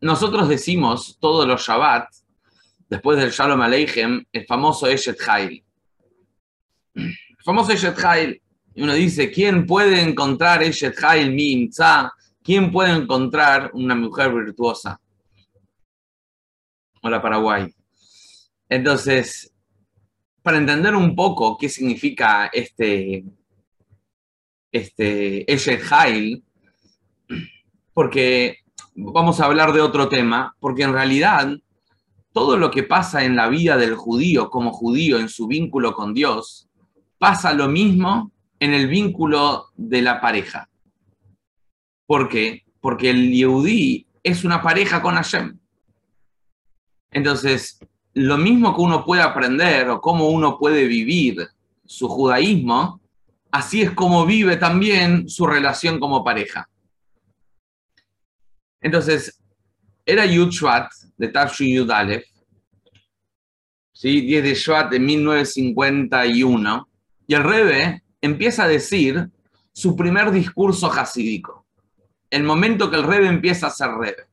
nosotros decimos todos los Shabbat, después del Shalom Aleichem, el famoso Eshet Hail. El famoso Eshet Hail. Y uno dice, ¿quién puede encontrar Eshet Hail mi ¿Quién puede encontrar una mujer virtuosa? Hola Paraguay. Entonces, para entender un poco qué significa este, este Eshet Hail, porque vamos a hablar de otro tema, porque en realidad todo lo que pasa en la vida del judío como judío en su vínculo con Dios, pasa lo mismo en el vínculo de la pareja. ¿Por qué? Porque el Yehudí es una pareja con Hashem. Entonces, lo mismo que uno puede aprender o cómo uno puede vivir su judaísmo, así es como vive también su relación como pareja. Entonces, era Yud Shvat de Tafshin Yud Aleph, ¿sí? 10 de Shvat de 1951, y el Rebe empieza a decir su primer discurso hasídico, el momento que el Rebe empieza a ser Rebe.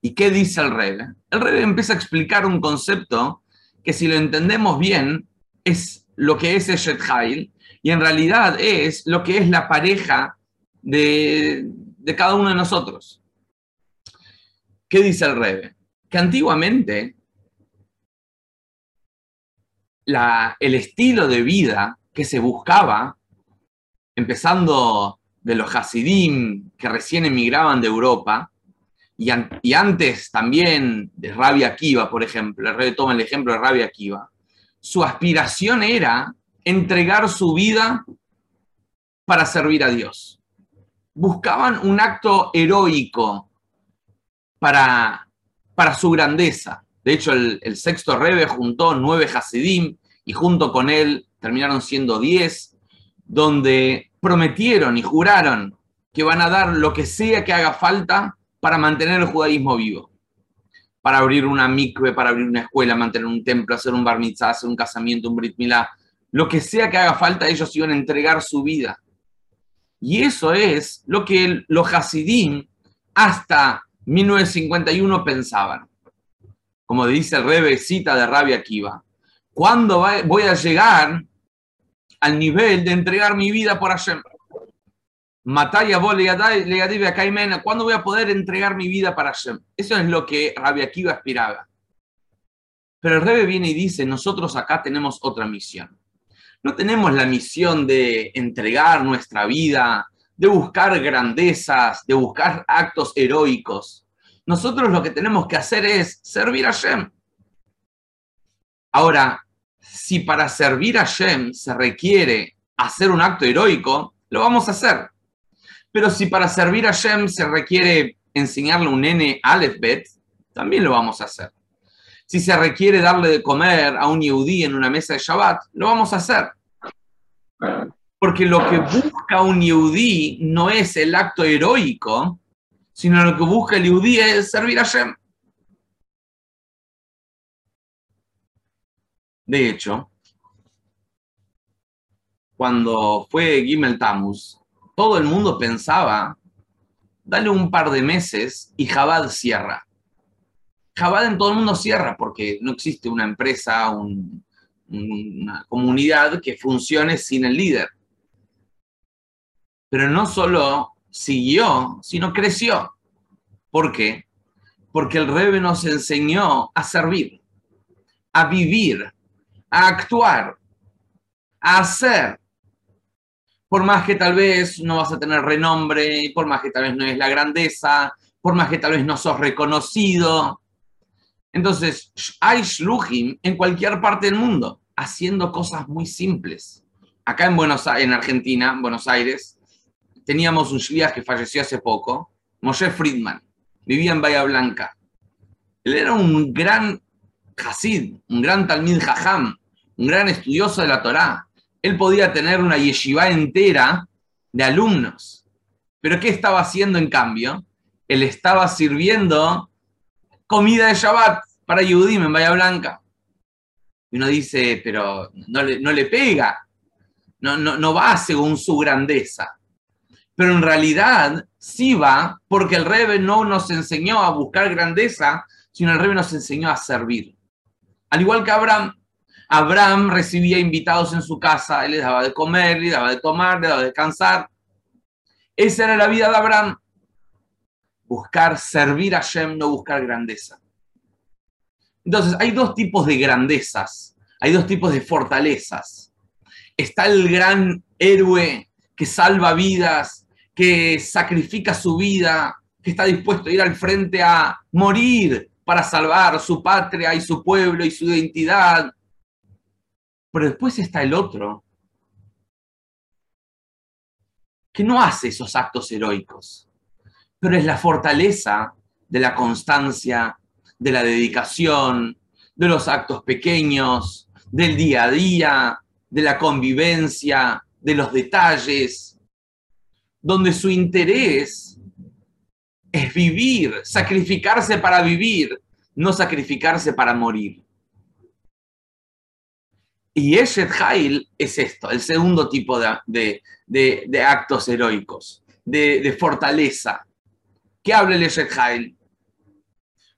¿Y qué dice el Rebe? El Rebe empieza a explicar un concepto que si lo entendemos bien es lo que es Eshet Hail, y en realidad es lo que es la pareja de, de cada uno de nosotros. ¿Qué dice el Rebe? Que antiguamente el estilo de vida que se buscaba, empezando de los Hasidim que recién emigraban de Europa, y, antes también de Rabia Akiva, por ejemplo, el Rebe toma el ejemplo de Rabia Akiva, su aspiración era entregar su vida para servir a Dios. Buscaban un acto heroico, para, para su grandeza. De hecho, el, sexto Rebe juntó nueve Hasidim y junto con él terminaron siendo diez, donde prometieron y juraron que van a dar lo que sea que haga falta para mantener el judaísmo vivo. Para abrir una mikve, para abrir una escuela, mantener un templo, hacer un bar mitzvah, hacer un casamiento, un brit milá. Lo que sea que haga falta, ellos iban a entregar su vida. Y eso es lo que los Hasidim, hasta 1951 pensaban, como dice el Rebe cita de Rabia Akiva, ¿cuándo voy a llegar al nivel de entregar mi vida por Hashem? Mataya ¿cuándo voy a poder entregar mi vida para Hashem? Eso es lo que Rabia Akiva aspiraba. Pero el Rebe viene y dice, nosotros acá tenemos otra misión. No tenemos la misión de entregar nuestra vida de buscar grandezas, de buscar actos heroicos. Nosotros lo que tenemos que hacer es servir a Shem. Ahora, si para servir a Shem se requiere hacer un acto heroico, lo vamos a hacer. Pero si para servir a Shem se requiere enseñarle un nene alefbet, también lo vamos a hacer. Si se requiere darle de comer a un yehudí en una mesa de Shabbat, lo vamos a hacer. Porque lo que busca un yudí no es el acto heroico, sino lo que busca el yudí es servir a Shem. De hecho, cuando fue Gimel Tamus, todo el mundo pensaba, dale un par de meses y Jabad cierra. Jabad en todo el mundo cierra porque no existe una empresa, una comunidad que funcione sin el líder pero no solo siguió, sino creció. ¿Por qué? Porque el Rebe nos enseñó a servir, a vivir, a actuar, a hacer. Por más que tal vez no vas a tener renombre, por más que tal vez no es la grandeza, por más que tal vez no sos reconocido. Entonces, hay shluchim en cualquier parte del mundo, haciendo cosas muy simples. Acá en Buenos en Argentina, en Buenos Aires, teníamos un shliach que falleció hace poco, Moshe Friedman, vivía en Bahía Blanca. Él era un gran Hasid, un gran Talmid Jajam, un gran estudioso de la Torá. Él podía tener una yeshiva entera de alumnos. Pero ¿qué estaba haciendo en cambio? Él estaba sirviendo comida de Shabbat para Yehudim en Bahía Blanca. Y uno dice, pero no le, no le pega, no, no, no va según su grandeza. Pero en realidad sí va porque el Rebe no nos enseñó a buscar grandeza, sino el Rebe nos enseñó a servir. Al igual que Abraham, Abraham recibía invitados en su casa, él les daba de comer, le daba de tomar, le daba de descansar. Esa era la vida de Abraham. Buscar servir a Shem, no buscar grandeza. Entonces, hay dos tipos de grandezas, hay dos tipos de fortalezas. Está el gran héroe que salva vidas, que sacrifica su vida, que está dispuesto a ir al frente a morir para salvar su patria y su pueblo y su identidad. Pero después está el otro, que no hace esos actos heroicos, pero es la fortaleza de la constancia, de la dedicación, de los actos pequeños, del día a día, de la convivencia, de los detalles, donde su interés es vivir, sacrificarse para vivir, no sacrificarse para morir. Y Eshet Hail es esto, el segundo tipo de, actos heroicos, de, fortaleza. ¿Qué habla el Eshet Hail?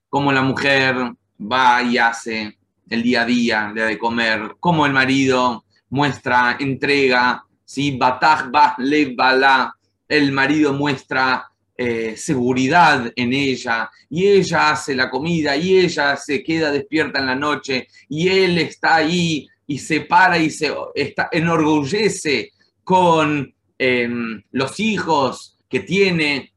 Cómo la mujer va y hace el día a día, le da de comer, cómo el marido muestra entrega, ¿sí? Batach ba le bala, el marido muestra eh, seguridad en ella y ella hace la comida y ella se queda despierta en la noche y él está ahí y se para y se está, enorgullece con em, los hijos que tiene.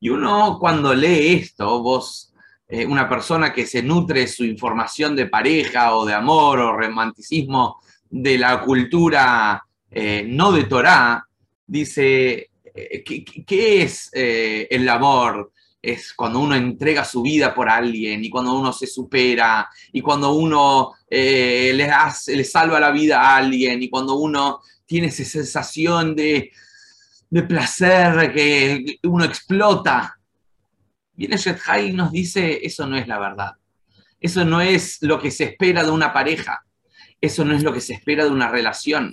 Y uno cuando lee esto, vos, eh, una persona que se nutre su información de pareja o de amor o romanticismo de la cultura eh, no de Torah, dice, eh, ¿qué, es eh, el amor? Es cuando uno entrega su vida por alguien y cuando uno se supera y cuando uno le, hace, le salva la vida a alguien y cuando uno tiene esa sensación de, de placer que uno explota. Viene Shethai y nos dice, eso no es la verdad. Eso no es lo que se espera de una pareja. Eso no es lo que se espera de una relación.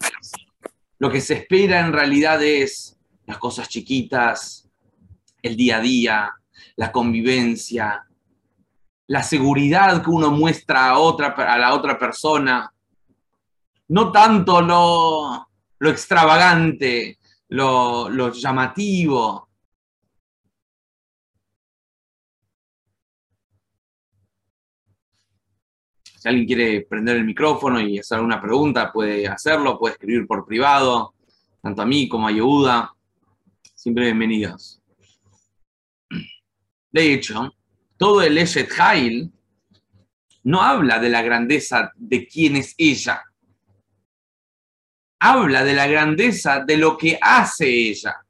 Lo que se espera en realidad es las cosas chiquitas, el día a día, la convivencia, la seguridad que uno muestra a, otra, a la otra persona, no tanto lo, lo extravagante, lo, lo llamativo, Si alguien quiere prender el micrófono y hacer alguna pregunta, puede hacerlo, puede escribir por privado, tanto a mí como a Yehuda. Siempre bienvenidos. De hecho, todo el Eshet Hail no habla de la grandeza de quién es ella. Habla de la grandeza de lo que hace ella.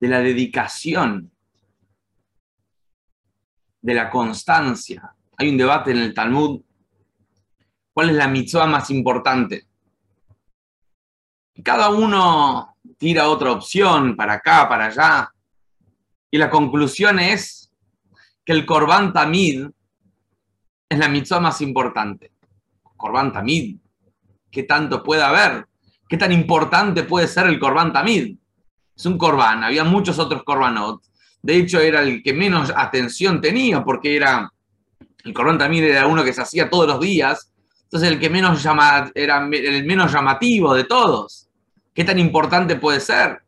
De la dedicación de la constancia. Hay un debate en el Talmud. ¿Cuál es la mitzvah más importante? cada uno tira otra opción para acá, para allá. Y la conclusión es que el Korban Tamid es la mitzvah más importante. Korban Tamid, ¿qué tanto puede haber? ¿Qué tan importante puede ser el Korban Tamid? Es un Korban, había muchos otros Korbanot, de hecho, era el que menos atención tenía, porque era, el corrón también era uno que se hacía todos los días, entonces el que menos llama, era el menos llamativo de todos. ¿Qué tan importante puede ser?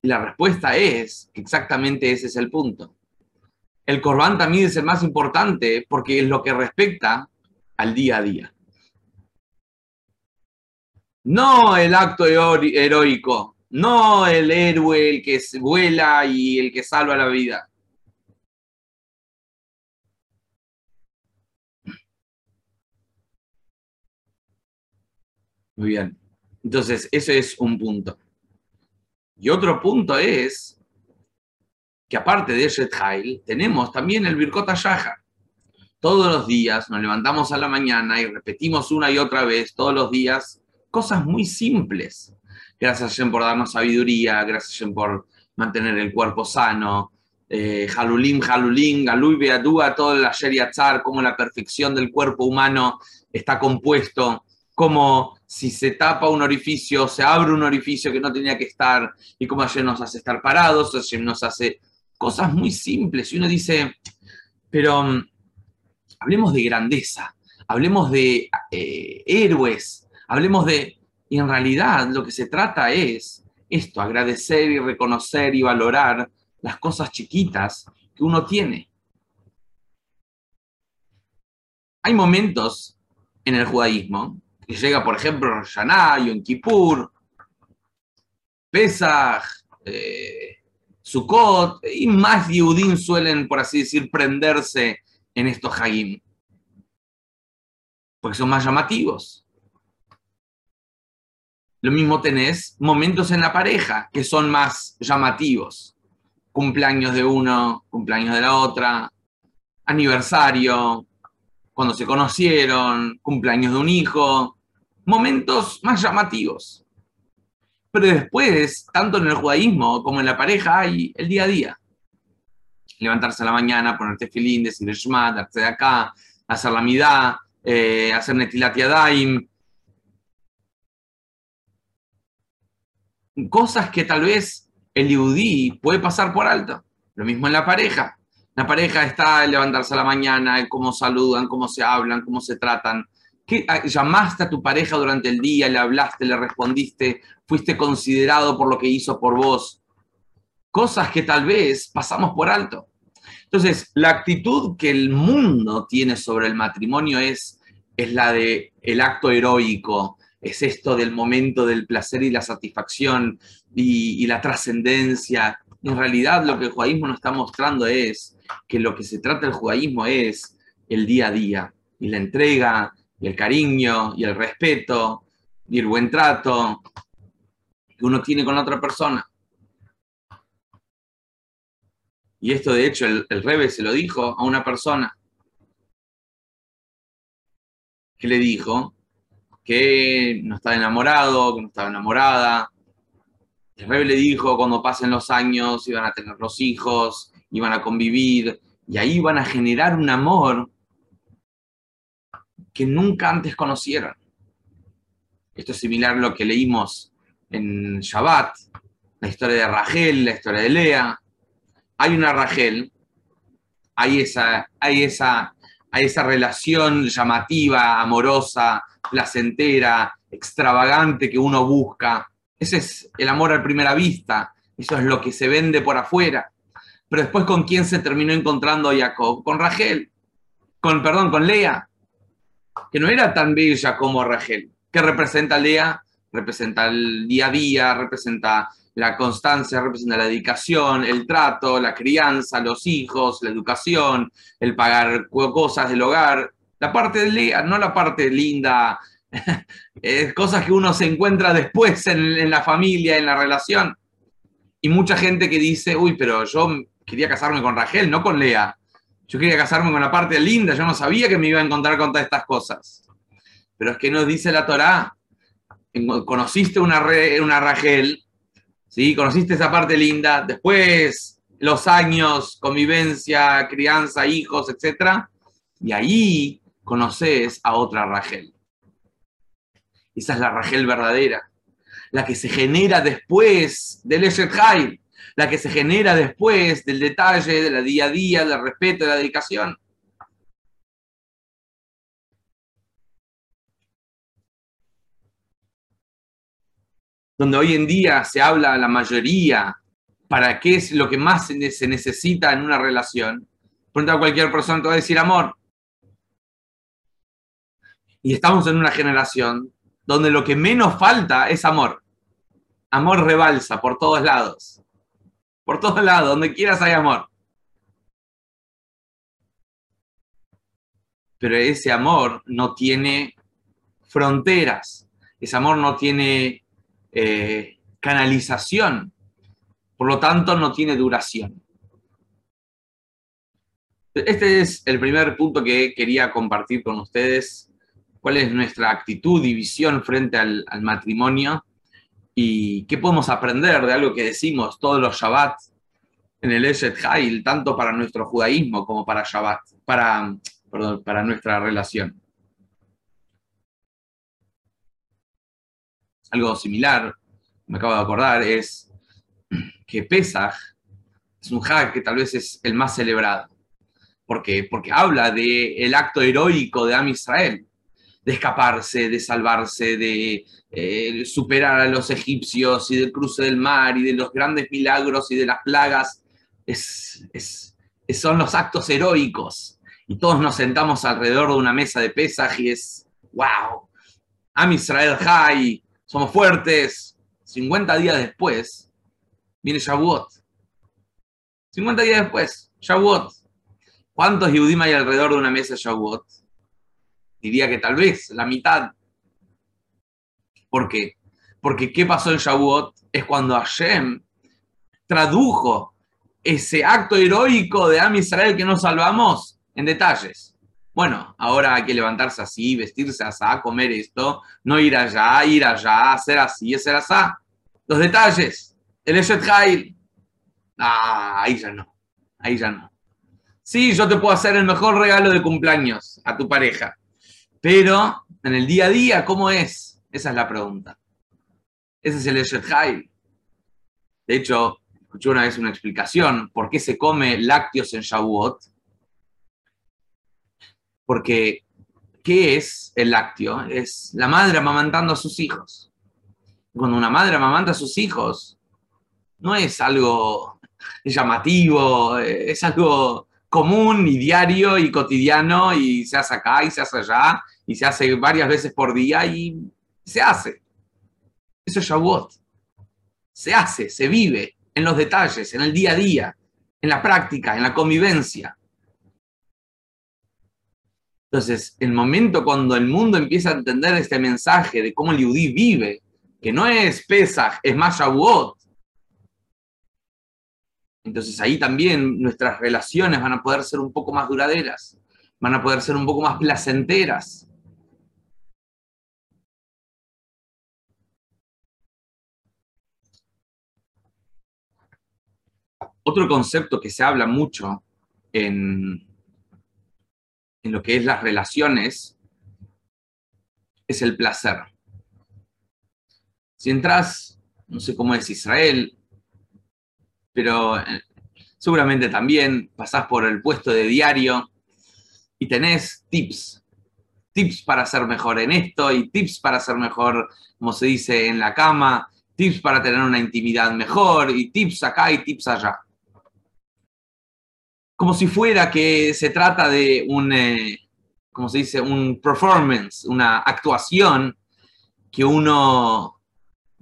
Y la respuesta es que exactamente ese es el punto. El Corban también es el más importante porque es lo que respecta al día a día. No el acto heroico, no el héroe, el que vuela y el que salva la vida. Muy bien. Entonces, ese es un punto. Y otro punto es que aparte de Eshet tenemos también el Birkot Yaja. Todos los días nos levantamos a la mañana y repetimos una y otra vez, todos los días, cosas muy simples Gracias, Shem, por darnos sabiduría. Gracias, Shem, por mantener el cuerpo sano. Eh, Halulim, Halulim, Galui Beadúa, todo el como la perfección del cuerpo humano está compuesto, como si se tapa un orificio, se abre un orificio que no tenía que estar, y cómo Hashem nos hace estar parados, Hashem nos hace cosas muy simples. Y uno dice, pero mm, hablemos de grandeza, hablemos de eh, héroes, hablemos de... Y en realidad lo que se trata es esto, agradecer y reconocer y valorar las cosas chiquitas que uno tiene. Hay momentos en el judaísmo que llega, por ejemplo, Yaná, Yom Kippur, Pesach, eh, Sukkot, y más Yehudim suelen, por así decir, prenderse en estos Hagim, porque son más llamativos. Lo mismo tenés momentos en la pareja que son más llamativos. Cumpleaños de uno, cumpleaños de la otra, aniversario, cuando se conocieron, cumpleaños de un hijo, momentos más llamativos. Pero después, tanto en el judaísmo como en la pareja, hay el día a día. Levantarse a la mañana, ponerte filín, decir el shema, darte de acá, hacer la midá, eh, hacer netilat cosas que tal vez el yudí puede pasar por alto. Lo mismo en la pareja. La pareja está en levantarse a la mañana, cómo saludan, cómo se hablan, cómo se tratan. ¿Qué, ah, ¿Llamaste a tu pareja durante el día, le hablaste, le respondiste, fuiste considerado por lo que hizo por vos? Cosas que tal vez pasamos por alto. Entonces, la actitud que el mundo tiene sobre el matrimonio es, es la de el acto heroico, es esto del momento del placer y la satisfacción y, la trascendencia. En realidad lo que el judaísmo nos está mostrando es que lo que se trata del judaísmo es el día a día y la entrega el cariño y el respeto y el buen trato que uno tiene con otra persona. Y esto de hecho el, el Rebe se lo dijo a una persona que le dijo que no estaba enamorado, que no estaba enamorada. El rey le dijo, cuando pasen los años iban a tener los hijos, iban a convivir, y ahí iban a generar un amor que nunca antes conocieron. Esto es similar a lo que leímos en Shabbat, la historia de Rachel, la historia de Lea. Hay una Rachel, hay esa, hay esa, hay esa relación llamativa, amorosa, placentera, extravagante que uno busca. Ese es el amor a primera vista, eso es lo que se vende por afuera. Pero después, ¿con quién se terminó encontrando Jacob? Con Rachel, con, perdón, con Lea, que no era tan bella como Rachel. ¿Qué representa Lea? Representa el día a día, representa la constancia, representa la dedicación, el trato, la crianza, los hijos, la educación, el pagar cosas del hogar. La parte de no la parte linda, es cosas que uno se encuentra después en, la familia, en la relación. Y mucha gente que dice, uy, pero yo quería casarme con Rachel, no con Lea. Yo quería casarme con la parte linda, yo no sabía que me iba a encontrar con todas estas cosas. Pero es que nos dice la Torá, conociste una, una Rachel, ¿sí? conociste esa parte linda, después los años, convivencia, crianza, hijos, etc. Y ahí conoces a otra Rachel. Esa es la Rachel verdadera, la que se genera después del Eshet la que se genera después del detalle, de la día a día, del respeto, de la dedicación. Donde hoy en día se habla la mayoría para qué es lo que más se necesita en una relación. Pregunta a cualquier persona, te va a decir amor. Y estamos en una generación donde lo que menos falta es amor. Amor rebalsa por todos lados. Por todos lados, donde quieras hay amor. Pero ese amor no tiene fronteras. Ese amor no tiene eh, canalización. Por lo tanto, no tiene duración. Este es el primer punto que quería compartir con ustedes cuál es nuestra actitud y visión frente al, matrimonio y qué podemos aprender de algo que decimos todos los Shabbat en el Eshet Hail, tanto para nuestro judaísmo como para Shabbat, para, para nuestra relación. Algo similar, me acabo de acordar, es que Pesach es un hag que tal vez es el más celebrado. ¿Por? Porque habla del acto heroico de Am Israel, de escaparse, de salvarse, de eh, superar a los egipcios y del cruce del mar y de los grandes milagros y de las plagas. Es, son los actos heroicos. Y todos nos sentamos alrededor de una mesa de Pesaj y es, wow, Am Israel High, somos fuertes. 50 días después viene Shavuot. 50 días después, Shavuot. ¿Cuántos Yehudim hay alrededor de una mesa Shavuot? Diría que tal vez la mitad. ¿Por qué? Porque ¿qué pasó en Shavuot? Es cuando Hashem tradujo ese acto heroico de Am Israel que nos salvamos en detalles. Bueno, ahora hay que levantarse así, vestirse así, comer esto, no ir allá, ir allá, hacer así, hacer así. Los detalles. El Eshet Hail. Ah, ahí ya no. Ahí ya no. Sí, yo te puedo hacer el mejor regalo de cumpleaños a tu pareja. Pero en el día a día, ¿cómo es? Esa es la pregunta. Ese es el Eshet Hail. De hecho, escuché una vez una explicación por qué se come lácteos en Shavuot. Porque, ¿qué es el lácteo? Es la madre amamantando a sus hijos. Cuando una madre amamanta a sus hijos, no es algo llamativo, es algo común y diario y cotidiano y se hace acá y se hace allá y se hace varias veces por día y se hace. Eso es Shavuot. Se hace, se vive en los detalles, en el día a día, en la práctica, en la convivencia. Entonces, el momento cuando el mundo empieza a entender este mensaje de cómo el Yudí vive, que no es Pesach, es más Shavuot, entonces ahí también nuestras relaciones van a poder ser un poco más duraderas, van a poder ser un poco más placenteras. Otro concepto que se habla mucho en, en lo que es las relaciones es el placer. Si entras, no sé cómo es Israel, pero eh, seguramente también pasás por el puesto de diario y tenés tips, tips para ser mejor en esto y tips para ser mejor, como se dice, en la cama, tips para tener una intimidad mejor y tips acá y tips allá. Como si fuera que se trata de un, eh, como se dice, un performance, una actuación que uno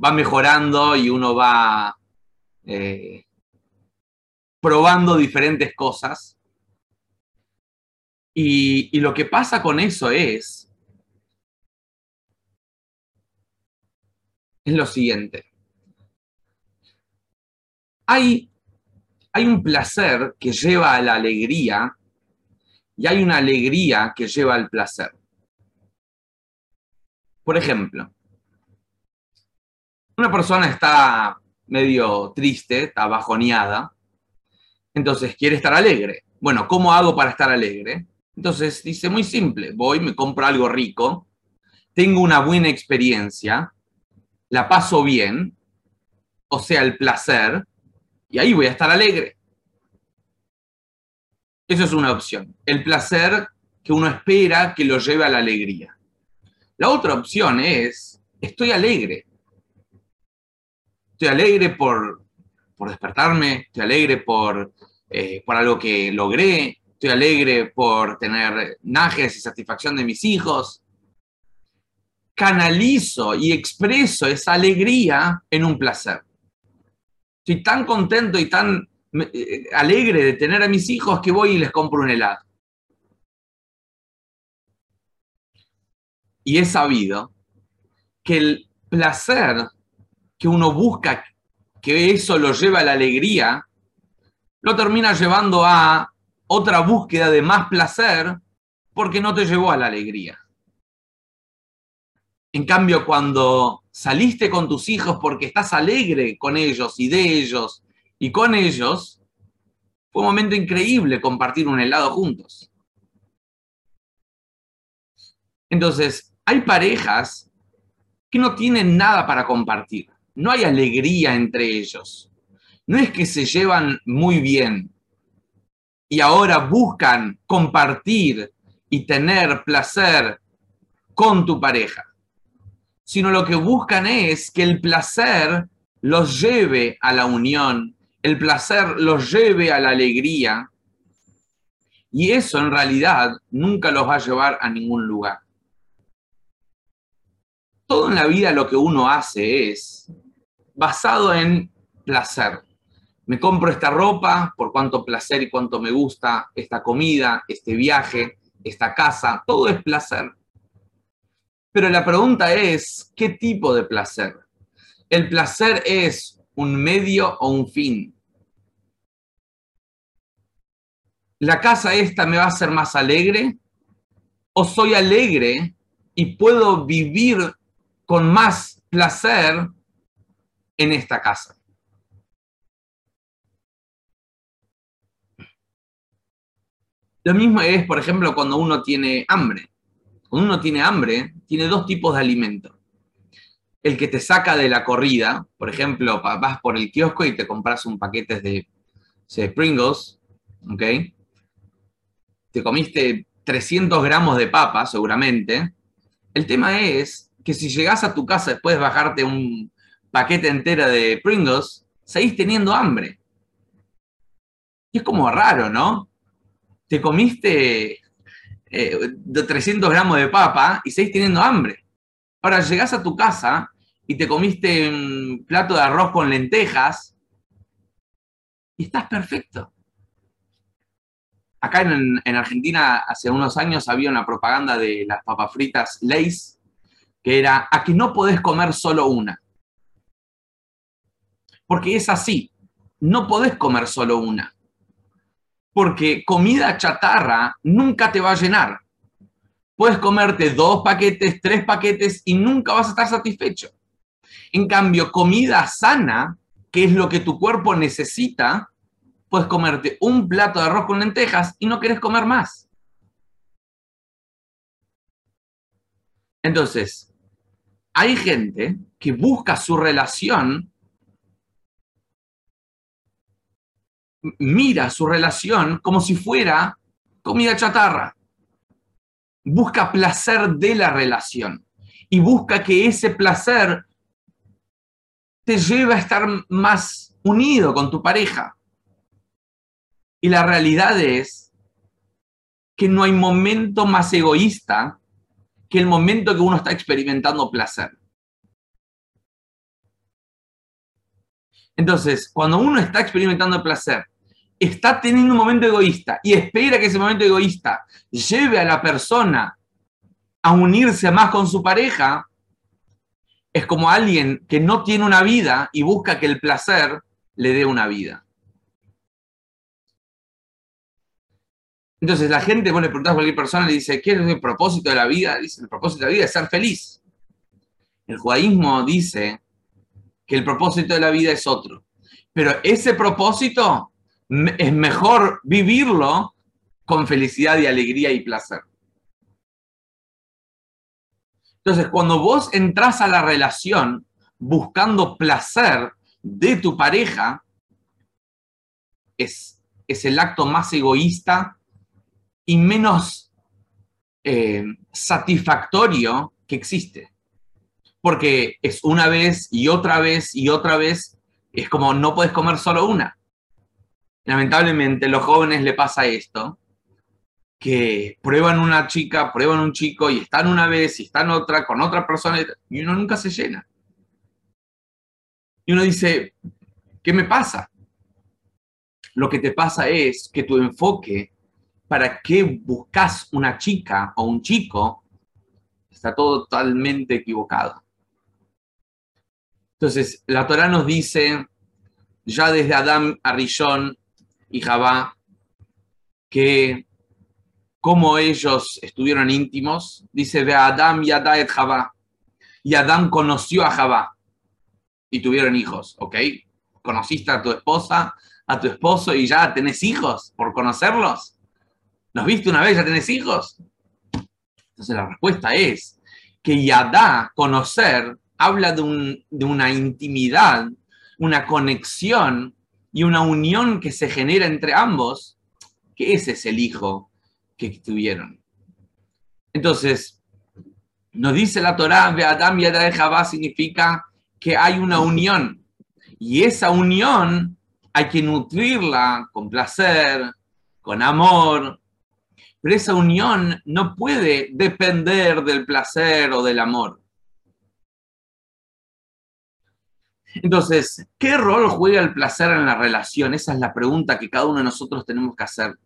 va mejorando y uno va eh, probando diferentes cosas. Y, lo que pasa con eso es, es lo siguiente. Hay, hay un placer que lleva a la alegría y hay una alegría que lleva al placer. Por ejemplo, una persona está medio triste, está bajoneada, entonces, quiere estar alegre. Bueno, ¿cómo hago para estar alegre? Entonces dice, muy simple, voy, me compro algo rico, tengo una buena experiencia, la paso bien, o sea, el placer, y ahí voy a estar alegre. Eso es una opción. El placer que uno espera que lo lleve a la alegría. La otra opción es, estoy alegre. Estoy alegre por por despertarme, estoy alegre por, eh, por algo que logré, estoy alegre por tener najes y satisfacción de mis hijos. Canalizo y expreso esa alegría en un placer. Estoy tan contento y tan eh, alegre de tener a mis hijos que voy y les compro un helado. Y he sabido que el placer que uno busca que eso lo lleva a la alegría, lo termina llevando a otra búsqueda de más placer porque no te llevó a la alegría. En cambio, cuando saliste con tus hijos porque estás alegre con ellos y de ellos y con ellos, fue un momento increíble compartir un helado juntos. Entonces, hay parejas que no tienen nada para compartir. No hay alegría entre ellos. No es que se llevan muy bien y ahora buscan compartir y tener placer con tu pareja, sino lo que buscan es que el placer los lleve a la unión, el placer los lleve a la alegría, y eso en realidad nunca los va a llevar a ningún lugar. Todo en la vida lo que uno hace es basado en placer. Me compro esta ropa por cuánto placer y cuánto me gusta, esta comida, este viaje, esta casa, todo es placer. Pero la pregunta es, ¿qué tipo de placer? ¿El placer es un medio o un fin? ¿La casa esta me va a hacer más alegre? ¿O soy alegre y puedo vivir con más placer en esta casa? Lo mismo es, por ejemplo, cuando uno tiene hambre. Cuando uno tiene hambre, tiene dos tipos de alimento. El que te saca de la corrida, por ejemplo, vas por el kiosco y te compras un paquete de, Pringles, ¿ok? Te comiste 300 gramos de papa, seguramente. El tema es que si llegas a tu casa después de bajarte un paquete entero de Pringles, seguís teniendo hambre. Y es como raro, ¿no? te comiste eh, 300 gramos de papa y seguís teniendo hambre. Ahora llegás a tu casa y te comiste un plato de arroz con lentejas y estás perfecto. Acá en, en Argentina hace unos años había una propaganda de las papas fritas Lays que era a que no podés comer solo una. Porque es así, no podés comer solo una porque comida chatarra nunca te va a llenar. Puedes comerte dos paquetes, tres paquetes y nunca vas a estar satisfecho. En cambio, comida sana, que es lo que tu cuerpo necesita, puedes comerte un plato de arroz con lentejas y no quieres comer más. Entonces, hay gente que busca su relación mira su relación como si fuera comida chatarra. Busca placer de la relación y busca que ese placer te lleve a estar más unido con tu pareja. Y la realidad es que no hay momento más egoísta que el momento que uno está experimentando placer. Entonces, cuando uno está experimentando placer está teniendo un momento egoísta y espera que ese momento egoísta lleve a la persona a unirse más con su pareja, es como alguien que no tiene una vida y busca que el placer le dé una vida. Entonces la gente, vos le preguntás a cualquier persona, le dice, ¿qué es el propósito de la vida? Dice, el propósito de la vida es ser feliz. El judaísmo dice que el propósito de la vida es otro. Pero ese propósito es mejor vivirlo con felicidad y alegría y placer. Entonces, cuando vos entras a la relación buscando placer de tu pareja, es, es el acto más egoísta y menos eh, satisfactorio que existe. Porque es una vez y otra vez y otra vez, es como no puedes comer solo una lamentablemente, a los jóvenes le pasa esto, que prueban una chica, prueban un chico y están una vez y están otra con otra persona y uno nunca se llena. Y uno dice, ¿qué me pasa? Lo que te pasa es que tu enfoque para qué buscas una chica o un chico está totalmente equivocado. Entonces, la Torah nos dice, ya desde Adán a Rishon, y Jabá, que como ellos estuvieron íntimos, dice de Adam y Adá Jabá. Y Adán conoció a Jabá y tuvieron hijos, ¿ok? Conociste a tu esposa, a tu esposo y ya tenés hijos por conocerlos. ¿Los viste una vez? ¿Ya tenés hijos? Entonces la respuesta es que Yadá, conocer, habla de, de una intimidad, una conexión y una unión que se genera entre ambos, que ese es el hijo que tuvieron. Entonces, nos dice la Torá, Beadam Yadai Jabá significa que hay una unión. Y esa unión hay que nutrirla con placer, con amor. Pero esa unión no puede depender del placer o del amor. Entonces, ¿qué rol juega el placer en la relación? Esa es la pregunta que cada uno de nosotros tenemos que hacer.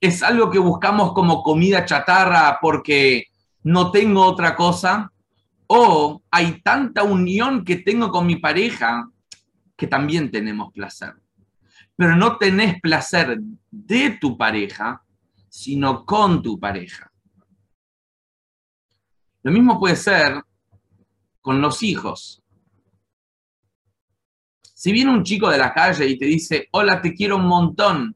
¿Es algo que buscamos como comida chatarra porque no tengo otra cosa? ¿O hay tanta unión que tengo con mi pareja que también tenemos placer? Pero no tenés placer de tu pareja, sino con tu pareja. Lo mismo puede ser con los hijos. Si viene un chico de la calle y te dice, hola, te quiero un montón,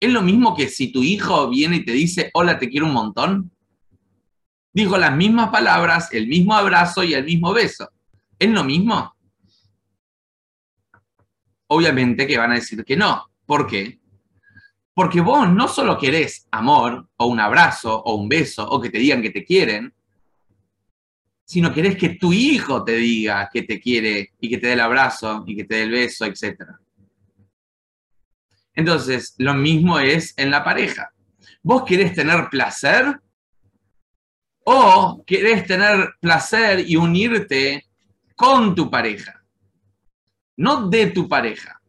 ¿es lo mismo que si tu hijo viene y te dice, hola, te quiero un montón? Dijo las mismas palabras, el mismo abrazo y el mismo beso. ¿Es lo mismo? Obviamente que van a decir que no. ¿Por qué? Porque vos no solo querés amor o un abrazo o un beso o que te digan que te quieren, sino querés que tu hijo te diga que te quiere y que te dé el abrazo y que te dé el beso, etc. Entonces, lo mismo es en la pareja. ¿Vos querés tener placer o querés tener placer y unirte con tu pareja, no de tu pareja.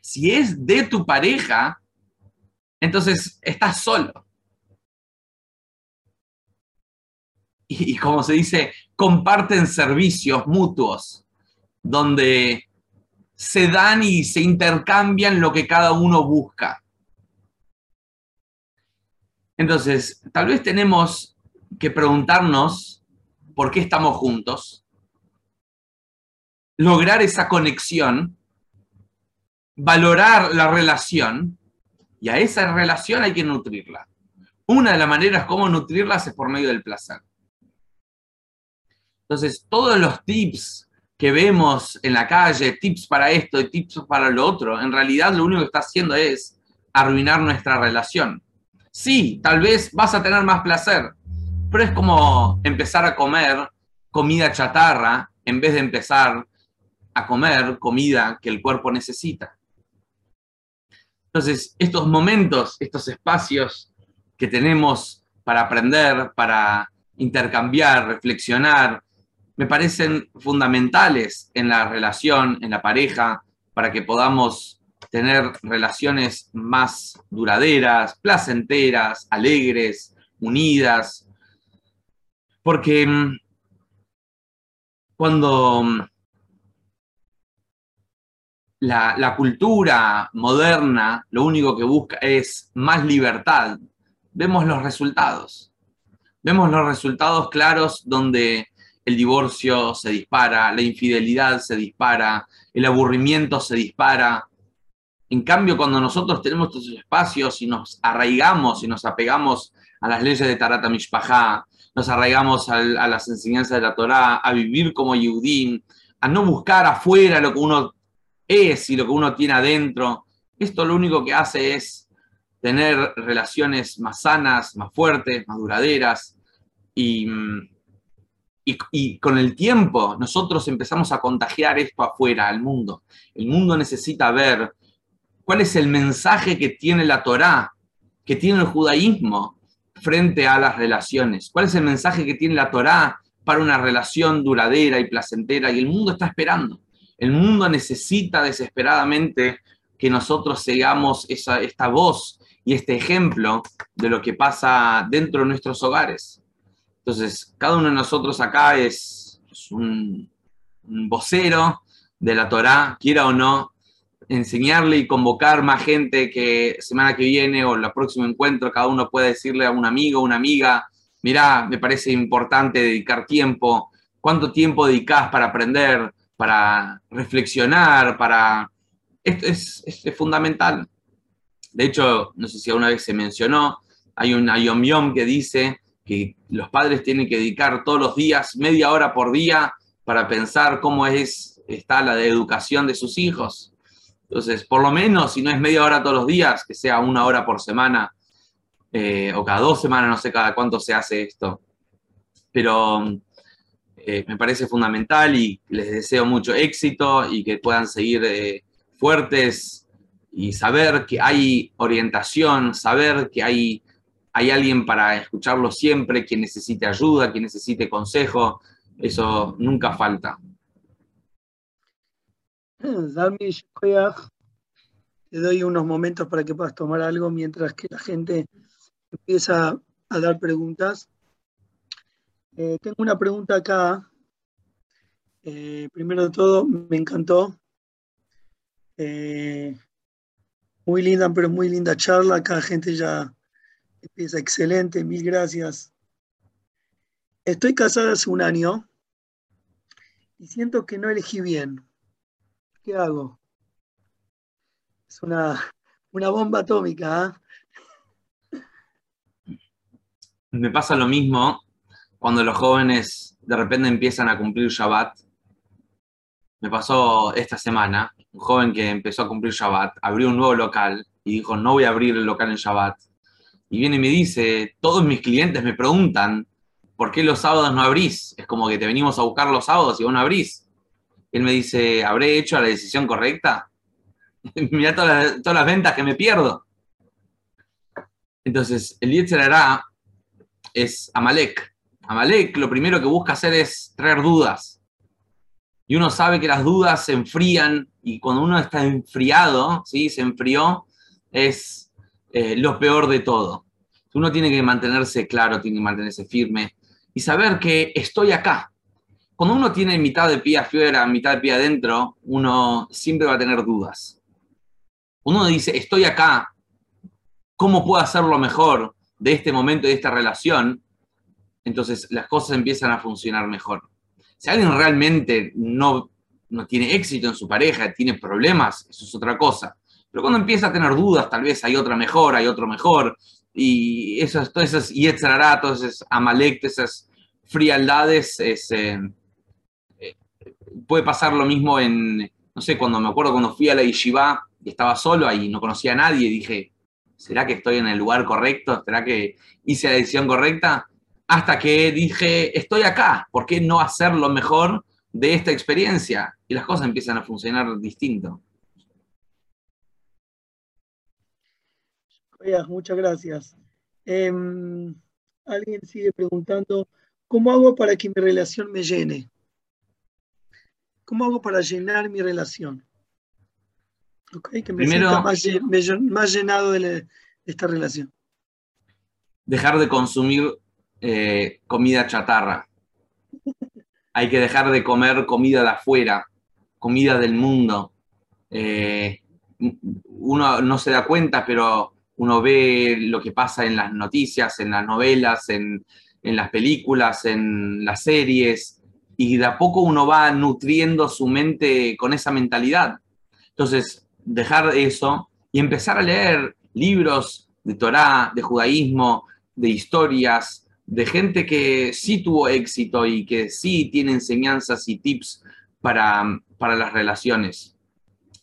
Si es de tu pareja, entonces estás solo. Y, como se dice, comparten servicios mutuos, donde se dan y se intercambian lo que cada uno busca. Entonces, tal vez tenemos que preguntarnos por qué estamos juntos, lograr esa conexión, valorar la relación, y a esa relación hay que nutrirla. Una de las maneras como nutrirla es por medio del placer. Entonces, todos los tips que vemos en la calle, tips para esto y tips para lo otro, en realidad lo único que está haciendo es arruinar nuestra relación. Sí, tal vez vas a tener más placer, pero es como empezar a comer comida chatarra en vez de empezar a comer comida que el cuerpo necesita. Entonces, estos momentos, estos espacios que tenemos para aprender, para intercambiar, reflexionar, me parecen fundamentales en la relación, en la pareja, para que podamos tener relaciones más duraderas, placenteras, alegres, unidas, porque mm, cuando mm, la, cultura moderna lo único que busca es más libertad, vemos los resultados. Vemos los resultados claros donde el divorcio se dispara, la infidelidad se dispara, el aburrimiento se dispara. En cambio, cuando nosotros tenemos estos espacios y nos arraigamos y nos apegamos a las leyes de Tarata Mishpahá, nos arraigamos a, las enseñanzas de la Torá, a vivir como Yehudim, a no buscar afuera lo que uno es y lo que uno tiene adentro. Esto lo único que hace es tener relaciones más sanas, más fuertes, más duraderas. Y, y, con el tiempo nosotros empezamos a contagiar esto afuera, al mundo. El mundo necesita ver cuál es el mensaje que tiene la Torá, que tiene el judaísmo, frente a las relaciones? ¿Cuál es el mensaje que tiene la Torá para una relación duradera y placentera? Y el mundo está esperando. El mundo necesita desesperadamente que nosotros sigamos esa, esta voz y este ejemplo de lo que pasa dentro de nuestros hogares. Entonces, cada uno de nosotros acá es, un, vocero de la Torá, quiera o no, enseñarle y convocar más gente que semana que viene o el próximo encuentro cada uno pueda decirle a un amigo, una amiga, mira, me parece importante dedicar tiempo, cuánto tiempo dedicas para aprender, para reflexionar, para... Esto es, fundamental. De hecho, no sé si alguna vez se mencionó, hay un Yom Yom que dice que los padres tienen que dedicar todos los días, media hora por día, para pensar cómo es, está la educación de sus hijos. Entonces, por lo menos, si no es media hora todos los días, que sea una hora por semana, eh, o cada dos semanas, no sé cada cuánto se hace esto. Pero eh, me parece fundamental y les deseo mucho éxito y que puedan seguir eh, fuertes y saber que hay orientación, saber que hay, hay alguien para escucharlo siempre, quien necesite ayuda, quien necesite consejo, eso nunca falta. Te doy unos momentos para que puedas tomar algo mientras que la gente empieza a dar preguntas. Eh, tengo una pregunta acá. Eh, primero de todo, me encantó. Eh, muy linda, pero muy linda charla. Acá gente ya empieza excelente. Mil gracias. Estoy casada hace un año y siento que no elegí bien. ¿Qué hago? Es una, una bomba atómica. Me pasa lo mismo cuando los jóvenes de repente empiezan a cumplir Shabbat. Me pasó esta semana, un joven que empezó a cumplir Shabbat, abrió un nuevo local y dijo, no voy a abrir el local en Shabbat. Y viene y me dice, todos mis clientes me preguntan, ¿por qué los sábados no abrís? Es como que te venimos a buscar los sábados y vos no abrís. Él me dice, ¿habré hecho la decisión correcta? Mira todas las, ventas que me pierdo. Entonces, el Yetzer es Amalek. Amalek lo primero que busca hacer es traer dudas. Y uno sabe que las dudas se enfrían y cuando uno está enfriado, ¿sí? se enfrió, es lo peor de todo. Uno tiene que mantenerse claro, tiene que mantenerse firme y saber que estoy acá. Cuando uno tiene mitad de pie afuera, mitad de pie adentro, uno siempre va a tener dudas. Uno dice, estoy acá, ¿cómo puedo hacerlo mejor de este momento, de esta relación? entonces las cosas empiezan a funcionar mejor. Si alguien realmente no, no tiene éxito en su pareja, tiene problemas, eso es otra cosa. Pero cuando empieza a tener dudas, tal vez hay otra mejor, hay otro mejor, y esas, todas esas yetzarará, todas esas amalek, esas frialdades, eh, eh, puede pasar lo mismo en, no sé, cuando me acuerdo cuando fui a la yeshiva y estaba solo ahí, no conocía a nadie, dije, ¿será que estoy en el lugar correcto? ¿Será que hice la decisión correcta? hasta que dije, estoy acá, ¿por qué no hacer lo mejor de esta experiencia? Y las cosas empiezan a funcionar distinto. Muchas gracias. Em, alguien sigue preguntando, ¿cómo hago para que mi relación me llene? ¿Cómo hago para llenar mi relación? que me sienta más, llenado de esta relación. Dejar de consumir eh, comida chatarra. Hay que dejar de comer comida de afuera, comida del mundo. Eh, uno no se da cuenta, pero uno ve lo que pasa en las noticias, en las novelas, en, en las películas, en las series, y de a poco uno va nutriendo su mente con esa mentalidad. Entonces, dejar eso y empezar a leer libros de Torah, de judaísmo, de historias, de gente que sí tuvo éxito y que sí tiene enseñanzas y tips para, para las relaciones.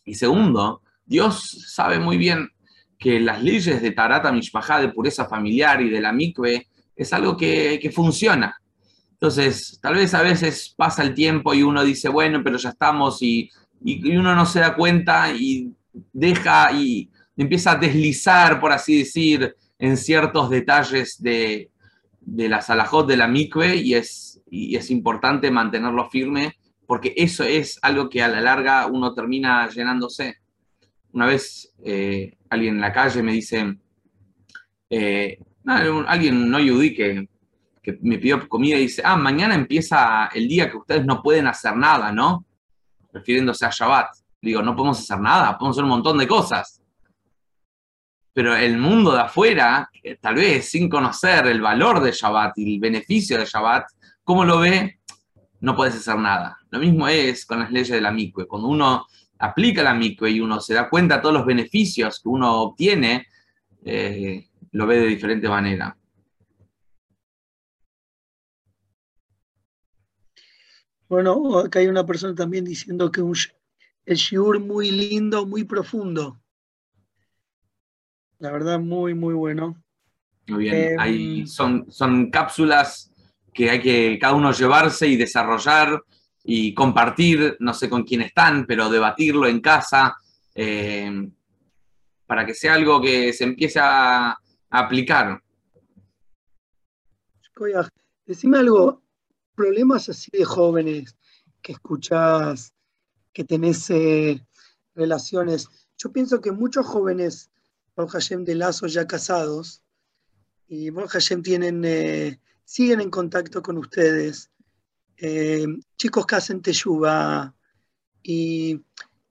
Y segundo, Dios sabe muy bien que las leyes de Tarata Mishpajá, de pureza familiar y de la mikve, es algo que, funciona. Entonces, tal vez a veces pasa el tiempo y uno dice, bueno, pero ya estamos y, y, uno no se da cuenta y deja y empieza a deslizar, por así decir, en ciertos detalles de, de la salajot de la mikve y es, y es importante mantenerlo firme porque eso es algo que a la larga uno termina llenándose. Una vez eh, alguien en la calle me dice, eh, alguien no yudí que, me pidió comida y dice, ah, mañana empieza el día que ustedes no pueden hacer nada, ¿no? Refiriéndose a Shabbat. Digo, no podemos hacer nada, podemos hacer un montón de cosas pero el mundo de afuera, tal vez sin conocer el valor de Shabbat y el beneficio de Shabbat, ¿cómo lo ve? No puedes hacer nada. Lo mismo es con las leyes de la mikve. Cuando uno aplica la mikve y uno se da cuenta de todos los beneficios que uno obtiene, eh, lo ve de diferente manera. Bueno, acá hay una persona también diciendo que un, el shiur muy lindo, muy profundo. La verdad, muy, muy bueno. Muy bien. Em, son, son cápsulas que hay que cada uno llevarse y desarrollar y compartir, no sé con quién están, pero debatirlo en casa, em, para que sea algo que se empiece a, aplicar. Decime algo, problemas así de jóvenes que escuchás, que tenés eh, relaciones. Yo pienso que muchos jóvenes, Baruch Hashem, de lazos ya casados, y Baruch tienen, eh, siguen en contacto con ustedes. Eh, chicos que hacen teshuva y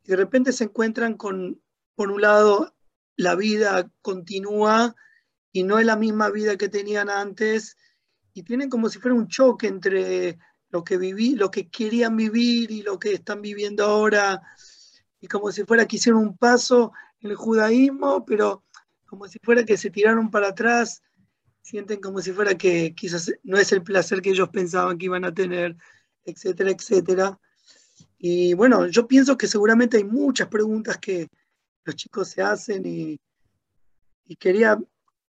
de repente se encuentran con, por un lado, la vida continúa y no es la misma vida que tenían antes y tienen como si fuera un choque entre lo que viví, lo que querían vivir y lo que están viviendo ahora, y como si fuera que hicieron un paso en el judaísmo, pero como si fuera que se tiraron para atrás, sienten como si fuera que quizás no es el placer que ellos pensaban que iban a tener, etcétera, etcétera. Y bueno, yo pienso que seguramente hay muchas preguntas que los chicos se hacen y, y quería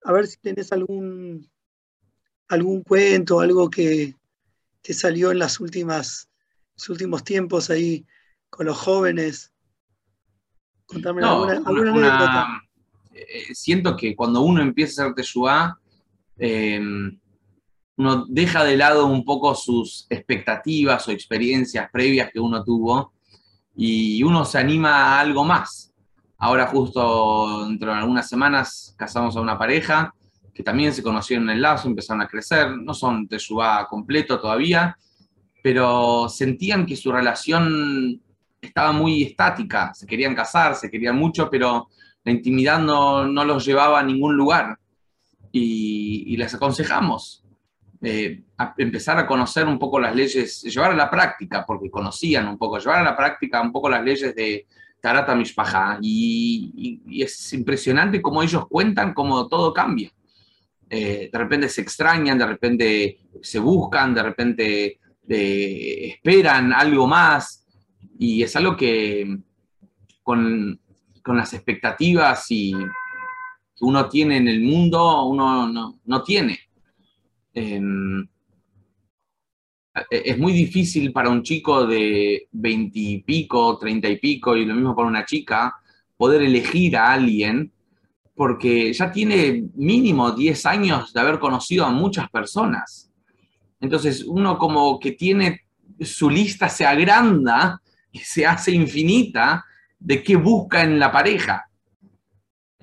a ver si tenés algún, algún cuento, algo que, te salió en las últimas, los últimos tiempos ahí con los jóvenes. Contame alguna, anécdota. Eh, siento que cuando uno empieza a hacer Teshuvah, em, uno deja de lado un poco sus expectativas o experiencias previas que uno tuvo y uno se anima a algo más. Ahora justo dentro de algunas semanas casamos a una pareja que también se conocieron en el lazo, empezaron a crecer, no son Teshuvah completo todavía, pero sentían que su relación estaba muy estática, se querían casar, se querían mucho, pero la intimidad no, no los llevaba a ningún lugar. Y, les aconsejamos eh, empezar a conocer un poco las leyes, llevar a la práctica, porque conocían un poco, llevar a la práctica un poco las leyes de Tarata Mishpaha. Y, y, es impresionante cómo ellos cuentan cómo todo cambia. Eh, de repente se extrañan, de repente se buscan, de repente eh, esperan algo más, y es algo que con, las expectativas y, que uno tiene en el mundo, uno no, tiene. Em, e, es muy difícil para un chico de veintipico, treinta y pico, y lo mismo para una chica, poder elegir a alguien porque ya tiene mínimo 10 años de haber conocido a muchas personas. Entonces uno como que tiene su lista se agranda y se hace infinita de qué busca en la pareja.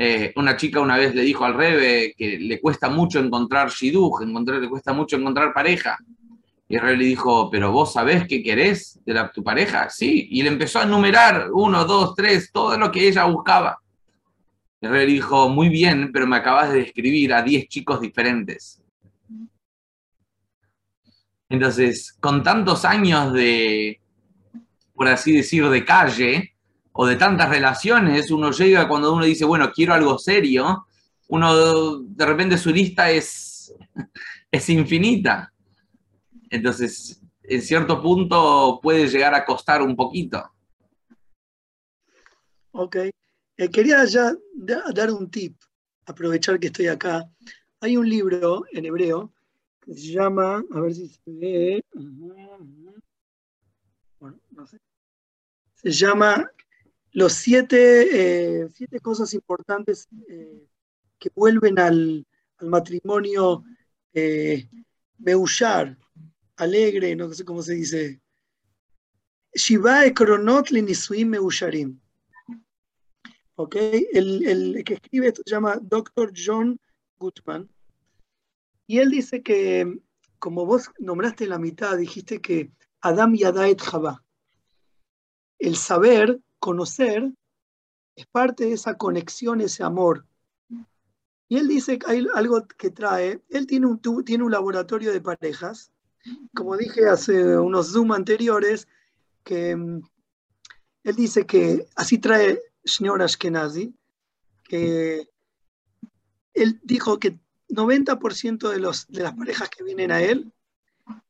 Eh, una chica una vez le dijo al Rebe que le cuesta mucho encontrar shidduch, encontrar, le cuesta mucho encontrar pareja. Y el Rebe le dijo, pero vos sabés qué querés de tu pareja. Sí, y le empezó a enumerar uno, dos, tres, todo lo que ella buscaba. El rey dijo, muy bien, pero me acabas de describir a 10 chicos diferentes. Entonces, con tantos años de, por así decir, de calle o de tantas relaciones, uno llega cuando uno dice, bueno, quiero algo serio, uno de repente su lista es, es infinita. Entonces, en cierto punto puede llegar a costar un poquito. Ok. Eh, quería ya dar un tip, aprovechar que estoy acá. Hay un libro en hebreo que se llama, a ver si se ve, bueno, no sé, se llama Los siete, eh, siete cosas importantes eh, que vuelven al, matrimonio eh, alegre, no sé cómo se dice. Shiva Ekronot Linisuim Meusharim. El, que escribe esto se llama Dr. John Gutman. Y él dice que, como vos nombraste la mitad, dijiste que Adam Yadaet Jabá. El saber, conocer, es parte de esa conexión, ese amor. Y él dice que hay algo que trae. Él tiene un, tiene un laboratorio de parejas. Como dije hace unos Zoom anteriores, que mm, él dice que así trae señor Ashkenazi, que él dijo que 90% de, los, de las parejas que vienen a él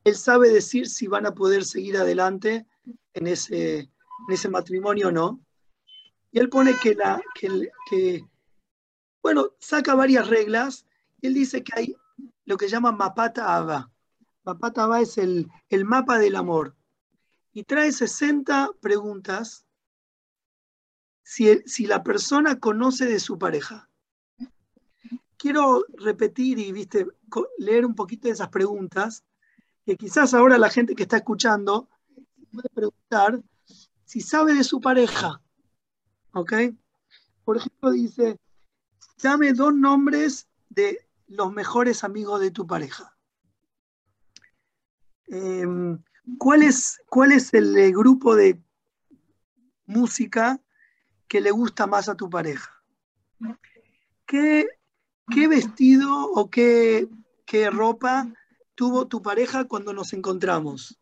él sabe decir si van a poder seguir adelante en ese, en ese matrimonio o no. Y él pone que, la, que, bueno, saca varias reglas. Él dice que hay lo que llama Mapata Ava. Mapata es el, el mapa del amor. Y trae 60 preguntas si, si la persona conoce de su pareja. Quiero repetir y ¿viste? leer un poquito de esas preguntas, que quizás ahora la gente que está escuchando puede preguntar si sabe de su pareja. ¿Ok? Por ejemplo, dice, dame dos nombres de los mejores amigos de tu pareja. Em, ¿cuál, es, ¿Cuál es el grupo de música que le gusta más a tu pareja? ¿Qué, qué vestido o qué, qué ropa tuvo tu pareja cuando nos encontramos?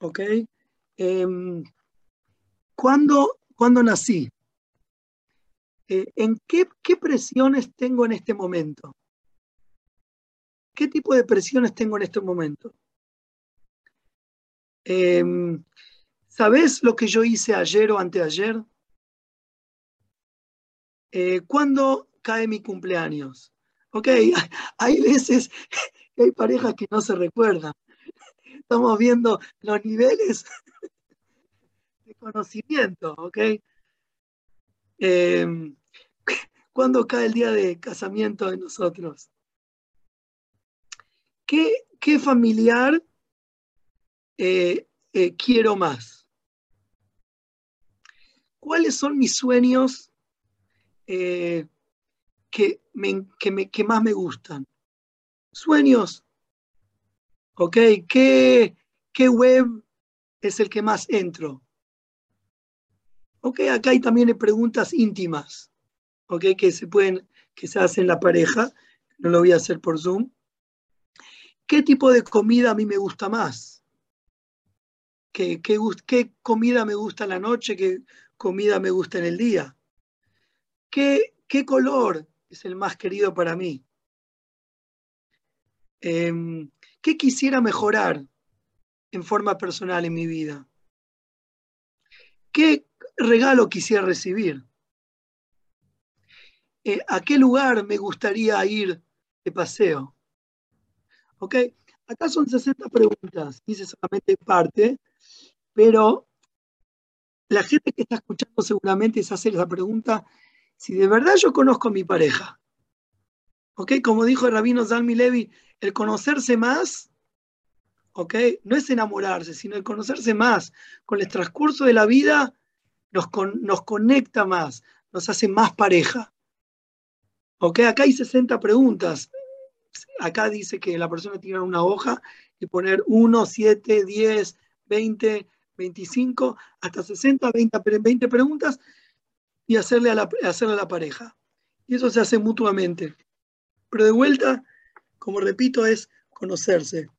¿Ok? Eh, ¿cuándo, ¿cuándo, nací? Eh, ¿En qué, qué, presiones tengo en este momento? ¿Qué tipo de presiones tengo en este momento? Eh, ¿Sabes lo que yo hice ayer o anteayer? Eh, ¿Cuándo cae mi cumpleaños? Ok, hay veces que hay parejas que no se recuerdan. Estamos viendo los niveles de conocimiento, ¿ok? Eh, ¿Cuándo cae el día de casamiento de nosotros? ¿Qué, qué familiar eh, eh, quiero más? ¿Cuáles son mis sueños eh, que, me, que, me, que, más me gustan? Sueños. ¿Ok? ¿Qué, ¿Qué web es el que más entro? Ok, acá hay también preguntas íntimas, ok, que se pueden, que se hacen la pareja, no lo voy a hacer por Zoom. ¿Qué tipo de comida a mí me gusta más? ¿Qué, qué, qué comida me gusta en la noche? ¿Qué comida me gusta en el día? ¿Qué, qué color es el más querido para mí? Eh, ¿Qué quisiera mejorar en forma personal en mi vida? ¿Qué regalo quisiera recibir? Eh, ¿A qué lugar me gustaría ir de paseo? ¿Ok? Acá son 60 preguntas, hice solamente parte, pero la gente que está escuchando seguramente se hace la pregunta si de verdad yo conozco a mi pareja. ¿Ok? Como dijo el rabino Zalmi Levi, el conocerse más, ¿ok? No es enamorarse, sino el conocerse más. Con el transcurso de la vida nos, con, nos conecta más, nos hace más pareja. ¿Ok? Acá hay 60 preguntas. Acá dice que la persona tiene una hoja y poner 1, 7, 10, 20, 25, hasta 60, 20, 20 preguntas y hacerle a, la, hacerle a la pareja. Y eso se hace mutuamente. Pero de vuelta, como repito, es conocerse.